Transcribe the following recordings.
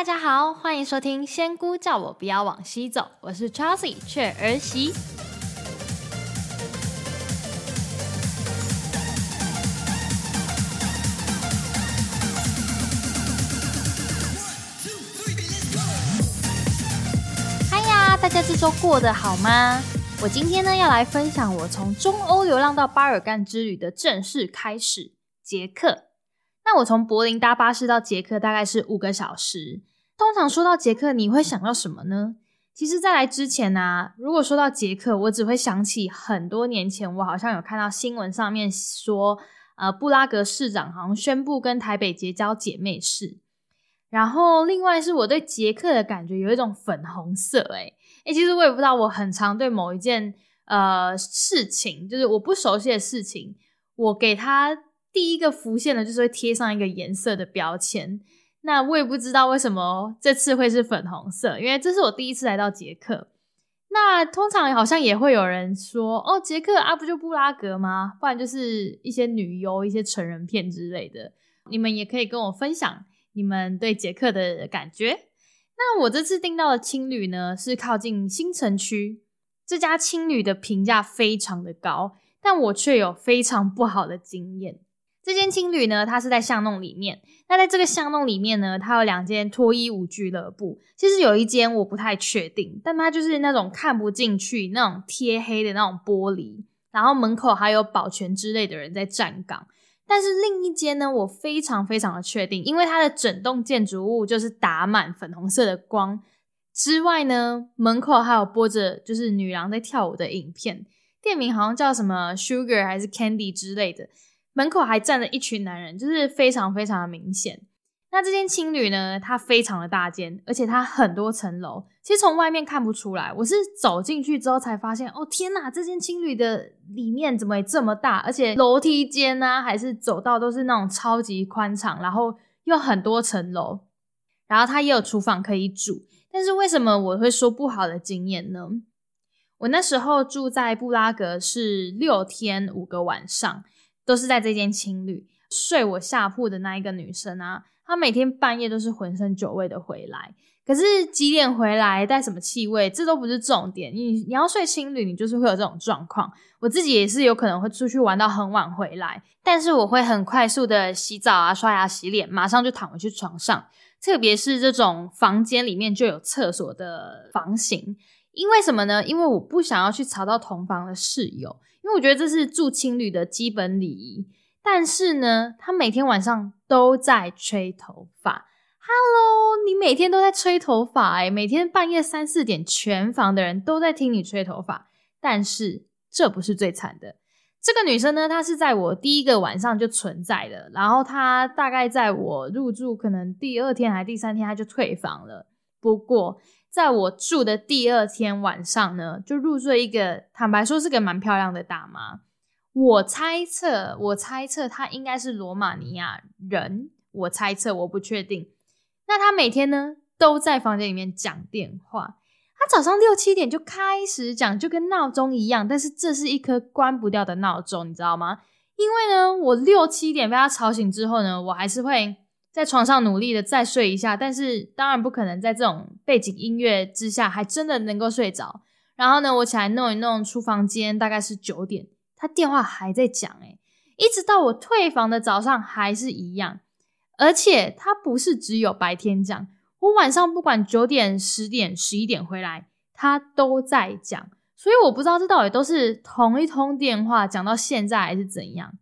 大家好，欢迎收听《仙姑叫我不要往西走》，我是 Chelsea 雀儿媳。嗨呀，大家这周过得好吗？我今天呢要来分享我从中欧流浪到巴尔干之旅的正式开始——捷克。那我从柏林搭巴士到捷克大概是五个小时。通常说到捷克，你会想到什么呢？其实，在来之前呢，如果说到捷克，我只会想起很多年前，我好像有看到新闻上面说，呃，布拉格市长好像宣布跟台北结交姐妹市。然后，另外是我对捷克的感觉有一种粉红色，诶诶其实我也不知道，我很常对某一件呃事情，就是我不熟悉的事情，我给它第一个浮现的，就是会贴上一个颜色的标签。那我也不知道为什么这次会是粉红色，因为这是我第一次来到捷克。那通常好像也会有人说，哦，捷克啊，不就布拉格吗？不然就是一些女优、一些成人片之类的。你们也可以跟我分享你们对捷克的感觉。那我这次订到的青旅呢，是靠近新城区。这家青旅的评价非常的高，但我却有非常不好的经验。这间青旅呢，它是在巷弄里面。那在这个巷弄里面呢，它有两间脱衣舞俱乐部。其实有一间我不太确定，但它就是那种看不进去、那种贴黑的那种玻璃，然后门口还有保全之类的人在站岗。但是另一间呢，我非常非常的确定，因为它的整栋建筑物就是打满粉红色的光之外呢，门口还有播着就是女郎在跳舞的影片，店名好像叫什么 Sugar 还是 Candy 之类的。门口还站着一群男人，就是非常非常的明显。那这间青旅呢，它非常的大间，而且它很多层楼。其实从外面看不出来，我是走进去之后才发现，哦天哪，这间青旅的里面怎么也这么大？而且楼梯间呢，还是走道都是那种超级宽敞，然后又很多层楼，然后它也有厨房可以煮。但是为什么我会说不好的经验呢？我那时候住在布拉格是六天五个晚上。都是在这间青旅睡我下铺的那一个女生啊，她每天半夜都是浑身酒味的回来。可是几点回来，带什么气味，这都不是重点。你你要睡青旅，你就是会有这种状况。我自己也是有可能会出去玩到很晚回来，但是我会很快速的洗澡啊、刷牙、洗脸，马上就躺回去床上。特别是这种房间里面就有厕所的房型，因为什么呢？因为我不想要去吵到同房的室友。因为我觉得这是住青旅的基本礼仪，但是呢，他每天晚上都在吹头发。Hello，你每天都在吹头发哎，每天半夜三四点，全房的人都在听你吹头发。但是这不是最惨的，这个女生呢，她是在我第一个晚上就存在的，然后她大概在我入住可能第二天还第三天，她就退房了。不过。在我住的第二天晚上呢，就入睡一个，坦白说是个蛮漂亮的大妈。我猜测，我猜测她应该是罗马尼亚人。我猜测，我不确定。那她每天呢都在房间里面讲电话。她早上六七点就开始讲，就跟闹钟一样。但是这是一颗关不掉的闹钟，你知道吗？因为呢，我六七点被她吵醒之后呢，我还是会。在床上努力的再睡一下，但是当然不可能在这种背景音乐之下还真的能够睡着。然后呢，我起来弄一弄出房间，大概是九点，他电话还在讲，诶一直到我退房的早上还是一样。而且他不是只有白天讲，我晚上不管九点、十点、十一点回来，他都在讲。所以我不知道这到底都是同一通电话讲到现在还是怎样。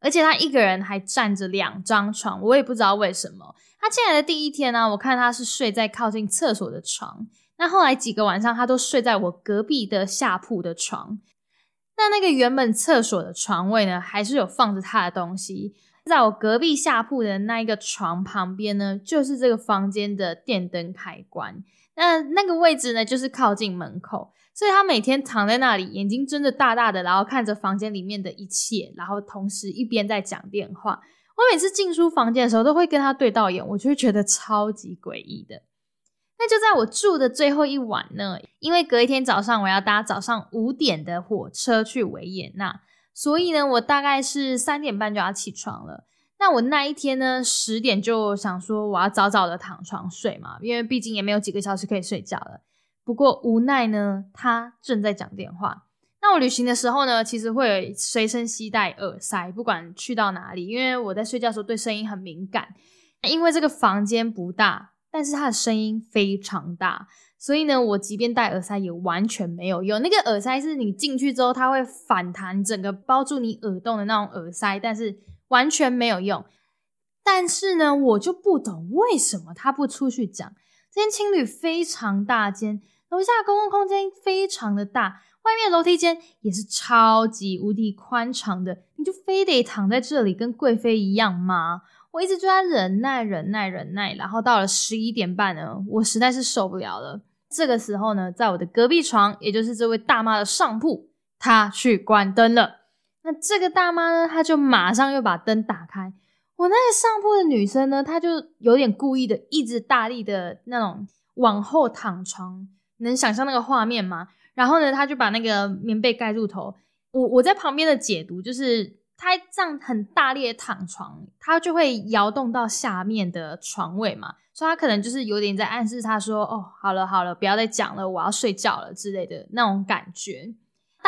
而且他一个人还占着两张床，我也不知道为什么。他进来的第一天呢，我看他是睡在靠近厕所的床。那后来几个晚上，他都睡在我隔壁的下铺的床。那那个原本厕所的床位呢，还是有放着他的东西。在我隔壁下铺的那一个床旁边呢，就是这个房间的电灯开关。那那个位置呢，就是靠近门口。所以他每天躺在那里，眼睛睁着大大的，然后看着房间里面的一切，然后同时一边在讲电话。我每次进出房间的时候，都会跟他对到眼，我就会觉得超级诡异的。那就在我住的最后一晚呢，因为隔一天早上我要搭早上五点的火车去维也纳，所以呢，我大概是三点半就要起床了。那我那一天呢，十点就想说我要早早的躺床睡嘛，因为毕竟也没有几个小时可以睡觉了。不过无奈呢，他正在讲电话。那我旅行的时候呢，其实会随身携带耳塞，不管去到哪里，因为我在睡觉的时候对声音很敏感。因为这个房间不大，但是它的声音非常大，所以呢，我即便戴耳塞也完全没有用。那个耳塞是你进去之后，它会反弹，整个包住你耳洞的那种耳塞，但是。完全没有用，但是呢，我就不懂为什么他不出去讲。这间青旅非常大间，楼下公共空间非常的大，外面楼梯间也是超级无敌宽敞的。你就非得躺在这里跟贵妃一样吗？我一直就在忍耐、忍耐、忍耐，然后到了十一点半呢，我实在是受不了了。这个时候呢，在我的隔壁床，也就是这位大妈的上铺，她去关灯了。那这个大妈呢，她就马上又把灯打开。我那个上铺的女生呢，她就有点故意的，一直大力的那种往后躺床，能想象那个画面吗？然后呢，她就把那个棉被盖住头。我我在旁边的解读就是，她这样很大力的躺床，她就会摇动到下面的床位嘛，所以她可能就是有点在暗示她说：“哦，好了好了，不要再讲了，我要睡觉了”之类的那种感觉。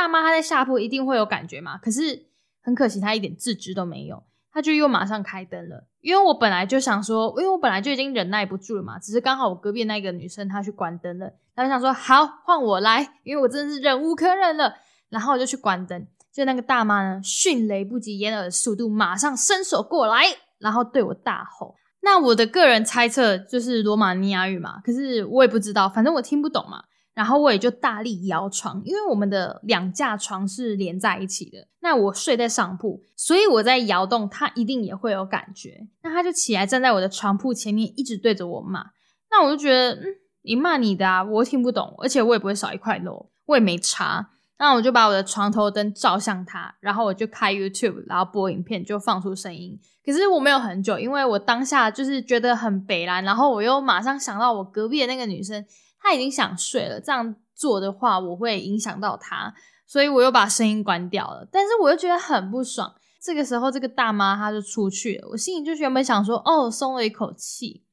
大妈她在下铺一定会有感觉嘛？可是很可惜，她一点自知都没有，她就又马上开灯了。因为我本来就想说，因为我本来就已经忍耐不住了嘛，只是刚好我隔壁那个女生她去关灯了，她就想说好换我来，因为我真的是忍无可忍了，然后我就去关灯。就那个大妈呢，迅雷不及掩耳的速度，马上伸手过来，然后对我大吼。那我的个人猜测就是罗马尼亚语嘛，可是我也不知道，反正我听不懂嘛。然后我也就大力摇床，因为我们的两架床是连在一起的。那我睡在上铺，所以我在摇动，他一定也会有感觉。那他就起来站在我的床铺前面，一直对着我骂。那我就觉得，嗯，你骂你的啊，我听不懂，而且我也不会少一块肉，我也没查。那我就把我的床头灯照向他，然后我就开 YouTube，然后播影片，就放出声音。可是我没有很久，因为我当下就是觉得很北蓝，然后我又马上想到我隔壁的那个女生。他已经想睡了，这样做的话我会影响到他，所以我又把声音关掉了。但是我又觉得很不爽。这个时候，这个大妈她就出去了，我心里就原本想说，哦，松了一口气。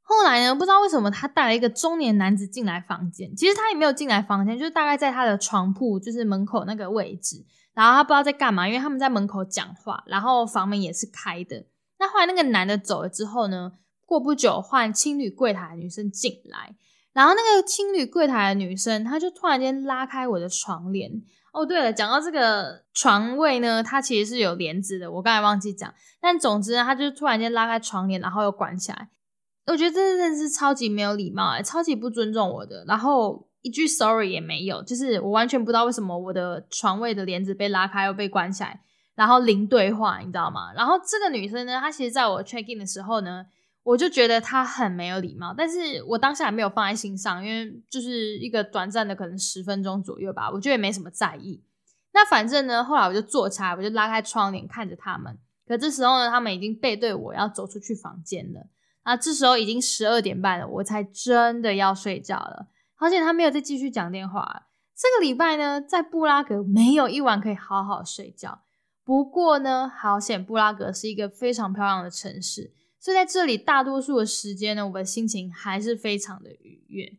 后来呢，不知道为什么他带了一个中年男子进来房间，其实他也没有进来房间，就是大概在他的床铺，就是门口那个位置。然后他不知道在干嘛，因为他们在门口讲话，然后房门也是开的。那后来那个男的走了之后呢，过不久换青旅柜台女生进来。然后那个青旅柜台的女生，她就突然间拉开我的床帘。哦，对了，讲到这个床位呢，它其实是有帘子的，我刚才忘记讲。但总之呢，她就突然间拉开床帘，然后又关起来。我觉得这真的是超级没有礼貌，哎，超级不尊重我的。然后一句 sorry 也没有，就是我完全不知道为什么我的床位的帘子被拉开又被关起来，然后零对话，你知道吗？然后这个女生呢，她其实在我 check in 的时候呢。我就觉得他很没有礼貌，但是我当下没有放在心上，因为就是一个短暂的可能十分钟左右吧，我觉得也没什么在意。那反正呢，后来我就坐起来，我就拉开窗帘看着他们。可这时候呢，他们已经背对我要走出去房间了。啊，这时候已经十二点半了，我才真的要睡觉了。而且他没有再继续讲电话。这个礼拜呢，在布拉格没有一晚可以好好睡觉。不过呢，好险，布拉格是一个非常漂亮的城市。所以在这里，大多数的时间呢，我的心情还是非常的愉悦。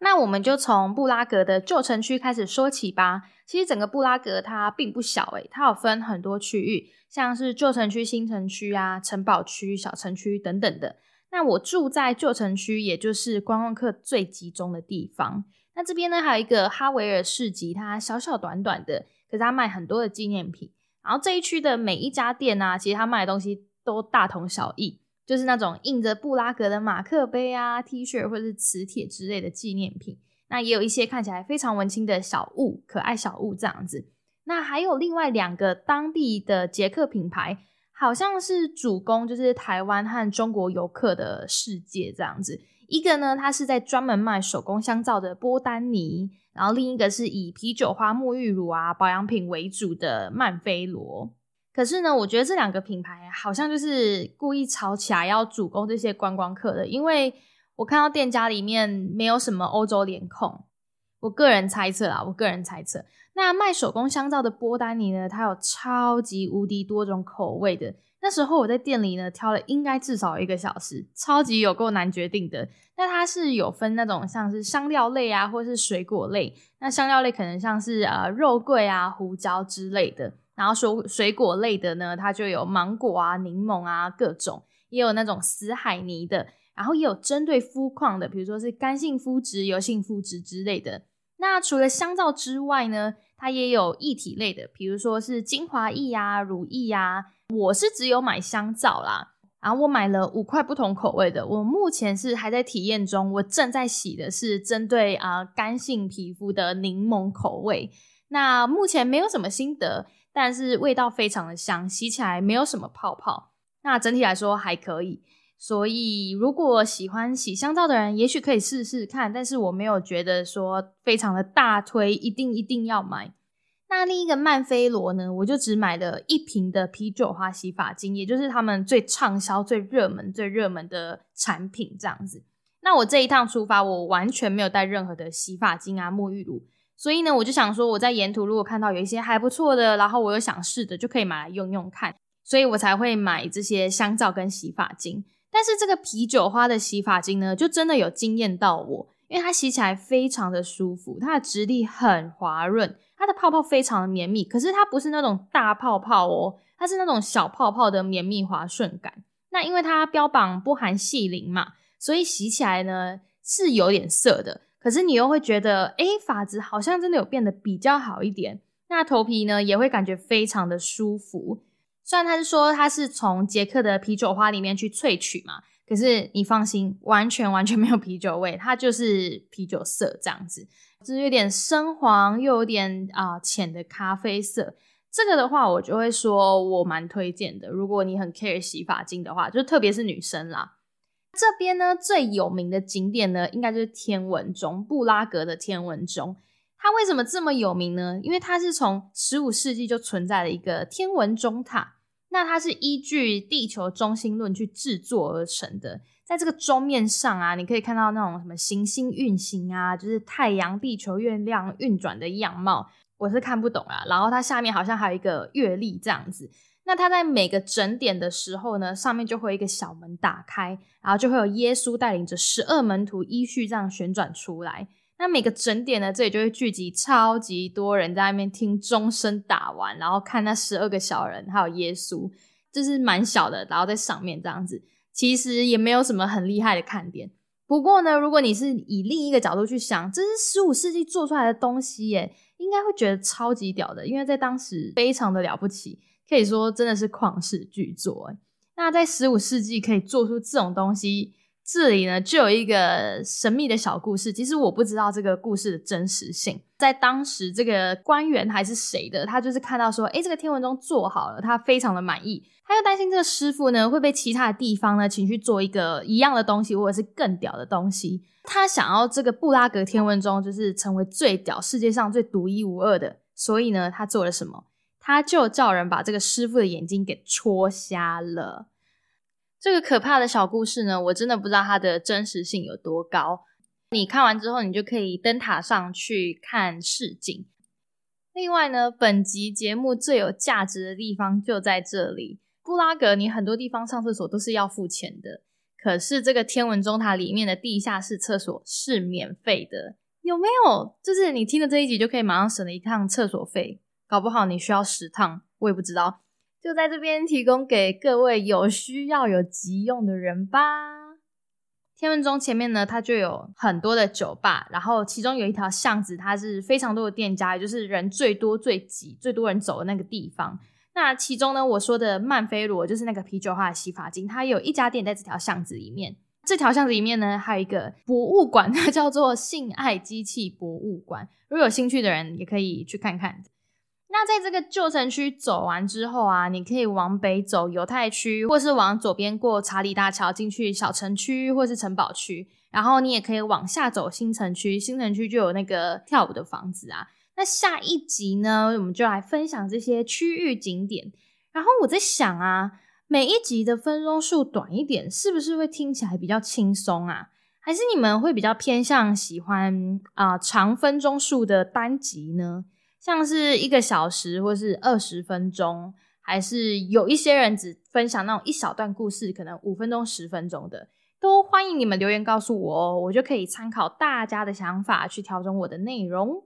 那我们就从布拉格的旧城区开始说起吧。其实整个布拉格它并不小诶，它有分很多区域，像是旧城区、新城区啊、城堡区、小城区等等的。那我住在旧城区，也就是观光客最集中的地方。那这边呢，还有一个哈维尔市集，它小小短短的，可是它卖很多的纪念品。然后这一区的每一家店啊，其实它卖的东西。都大同小异，就是那种印着布拉格的马克杯啊、T 恤或者是磁铁之类的纪念品。那也有一些看起来非常文青的小物、可爱小物这样子。那还有另外两个当地的捷克品牌，好像是主攻就是台湾和中国游客的世界这样子。一个呢，它是在专门卖手工香皂的波丹尼，然后另一个是以啤酒花、沐浴乳啊、保养品为主的曼菲罗。可是呢，我觉得这两个品牌好像就是故意炒起来要主攻这些观光客的，因为我看到店家里面没有什么欧洲脸控，我个人猜测啊，我个人猜测。那卖手工香皂的波丹尼呢，它有超级无敌多种口味的。那时候我在店里呢挑了应该至少一个小时，超级有够难决定的。那它是有分那种像是香料类啊，或是水果类。那香料类可能像是呃肉桂啊、胡椒之类的。然后水水果类的呢，它就有芒果啊、柠檬啊各种，也有那种死海泥的。然后也有针对肤况的，比如说是干性肤质、油性肤质之类的。那除了香皂之外呢，它也有液体类的，比如说是精华液啊、乳液啊。我是只有买香皂啦，然后我买了五块不同口味的。我目前是还在体验中，我正在洗的是针对啊干性皮肤的柠檬口味。那目前没有什么心得，但是味道非常的香，洗起来没有什么泡泡。那整体来说还可以。所以，如果喜欢洗香皂的人，也许可以试试看。但是我没有觉得说非常的大推，一定一定要买。那另一个曼菲罗呢，我就只买了一瓶的啤酒花洗发精，也就是他们最畅销、最热门、最热门的产品这样子。那我这一趟出发，我完全没有带任何的洗发精啊、沐浴乳，所以呢，我就想说，我在沿途如果看到有一些还不错的，然后我又想试的，就可以买来用用看，所以我才会买这些香皂跟洗发精。但是这个啤酒花的洗发精呢，就真的有惊艳到我，因为它洗起来非常的舒服，它的质地很滑润，它的泡泡非常的绵密。可是它不是那种大泡泡哦，它是那种小泡泡的绵密滑顺感。那因为它标榜不含细鳞嘛，所以洗起来呢是有点涩的。可是你又会觉得，哎，发质好像真的有变得比较好一点。那头皮呢也会感觉非常的舒服。虽然他是说他是从捷克的啤酒花里面去萃取嘛，可是你放心，完全完全没有啤酒味，它就是啤酒色这样子，就是有点深黄又有点啊浅的咖啡色。这个的话，我就会说我蛮推荐的。如果你很 care 洗发精的话，就特别是女生啦。这边呢最有名的景点呢，应该就是天文钟，布拉格的天文钟。它为什么这么有名呢？因为它是从十五世纪就存在的一个天文钟塔。那它是依据地球中心论去制作而成的，在这个钟面上啊，你可以看到那种什么行星运行啊，就是太阳、地球、月亮运转的样貌，我是看不懂啊。然后它下面好像还有一个月历这样子。那它在每个整点的时候呢，上面就会有一个小门打开，然后就会有耶稣带领着十二门徒依序这样旋转出来。那每个整点呢，这里就会聚集超级多人在那边听钟声打完，然后看那十二个小人还有耶稣，就是蛮小的，然后在上面这样子，其实也没有什么很厉害的看点。不过呢，如果你是以另一个角度去想，这是十五世纪做出来的东西耶，应该会觉得超级屌的，因为在当时非常的了不起，可以说真的是旷世巨作。那在十五世纪可以做出这种东西。这里呢，就有一个神秘的小故事。其实我不知道这个故事的真实性。在当时，这个官员还是谁的，他就是看到说，哎，这个天文钟做好了，他非常的满意。他又担心这个师傅呢会被其他的地方呢请去做一个一样的东西，或者是更屌的东西。他想要这个布拉格天文钟就是成为最屌、世界上最独一无二的。所以呢，他做了什么？他就叫人把这个师傅的眼睛给戳瞎了。这个可怕的小故事呢，我真的不知道它的真实性有多高。你看完之后，你就可以登塔上去看市景。另外呢，本集节目最有价值的地方就在这里。布拉格，你很多地方上厕所都是要付钱的，可是这个天文钟塔里面的地下室厕所是免费的，有没有？就是你听了这一集就可以马上省了一趟厕所费，搞不好你需要十趟，我也不知道。就在这边提供给各位有需要、有急用的人吧。天文钟前面呢，它就有很多的酒吧，然后其中有一条巷子，它是非常多的店家，也就是人最多、最挤、最多人走的那个地方。那其中呢，我说的曼菲罗就是那个啤酒花的洗发精，它有一家店在这条巷子里面。这条巷子里面呢，还有一个博物馆，它叫做性爱机器博物馆。如果有兴趣的人，也可以去看看。那在这个旧城区走完之后啊，你可以往北走犹太区，或是往左边过查理大桥进去小城区，或是城堡区。然后你也可以往下走新城区，新城区就有那个跳舞的房子啊。那下一集呢，我们就来分享这些区域景点。然后我在想啊，每一集的分钟数短一点，是不是会听起来比较轻松啊？还是你们会比较偏向喜欢啊长分钟数的单集呢？像是一个小时或是二十分钟，还是有一些人只分享那种一小段故事，可能五分钟、十分钟的，都欢迎你们留言告诉我哦，我就可以参考大家的想法去调整我的内容。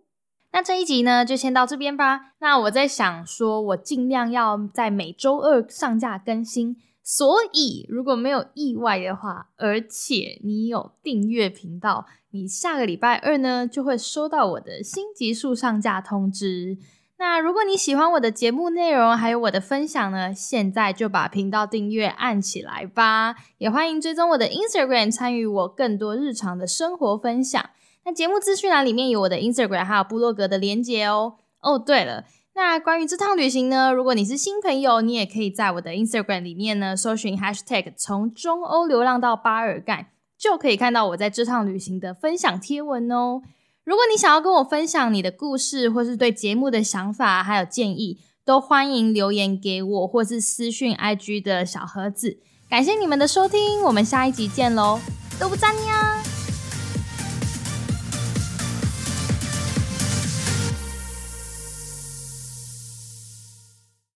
那这一集呢，就先到这边吧。那我在想说，我尽量要在每周二上架更新。所以，如果没有意外的话，而且你有订阅频道，你下个礼拜二呢就会收到我的新集数上架通知。那如果你喜欢我的节目内容，还有我的分享呢，现在就把频道订阅按起来吧。也欢迎追踪我的 Instagram，参与我更多日常的生活分享。那节目资讯栏里面有我的 Instagram，还有部落格的连接哦。哦，对了。那关于这趟旅行呢？如果你是新朋友，你也可以在我的 Instagram 里面呢搜寻 Hashtag 从中欧流浪到巴尔干，就可以看到我在这趟旅行的分享贴文哦。如果你想要跟我分享你的故事，或是对节目的想法还有建议，都欢迎留言给我，或是私讯 IG 的小盒子。感谢你们的收听，我们下一集见喽，都不赞呀！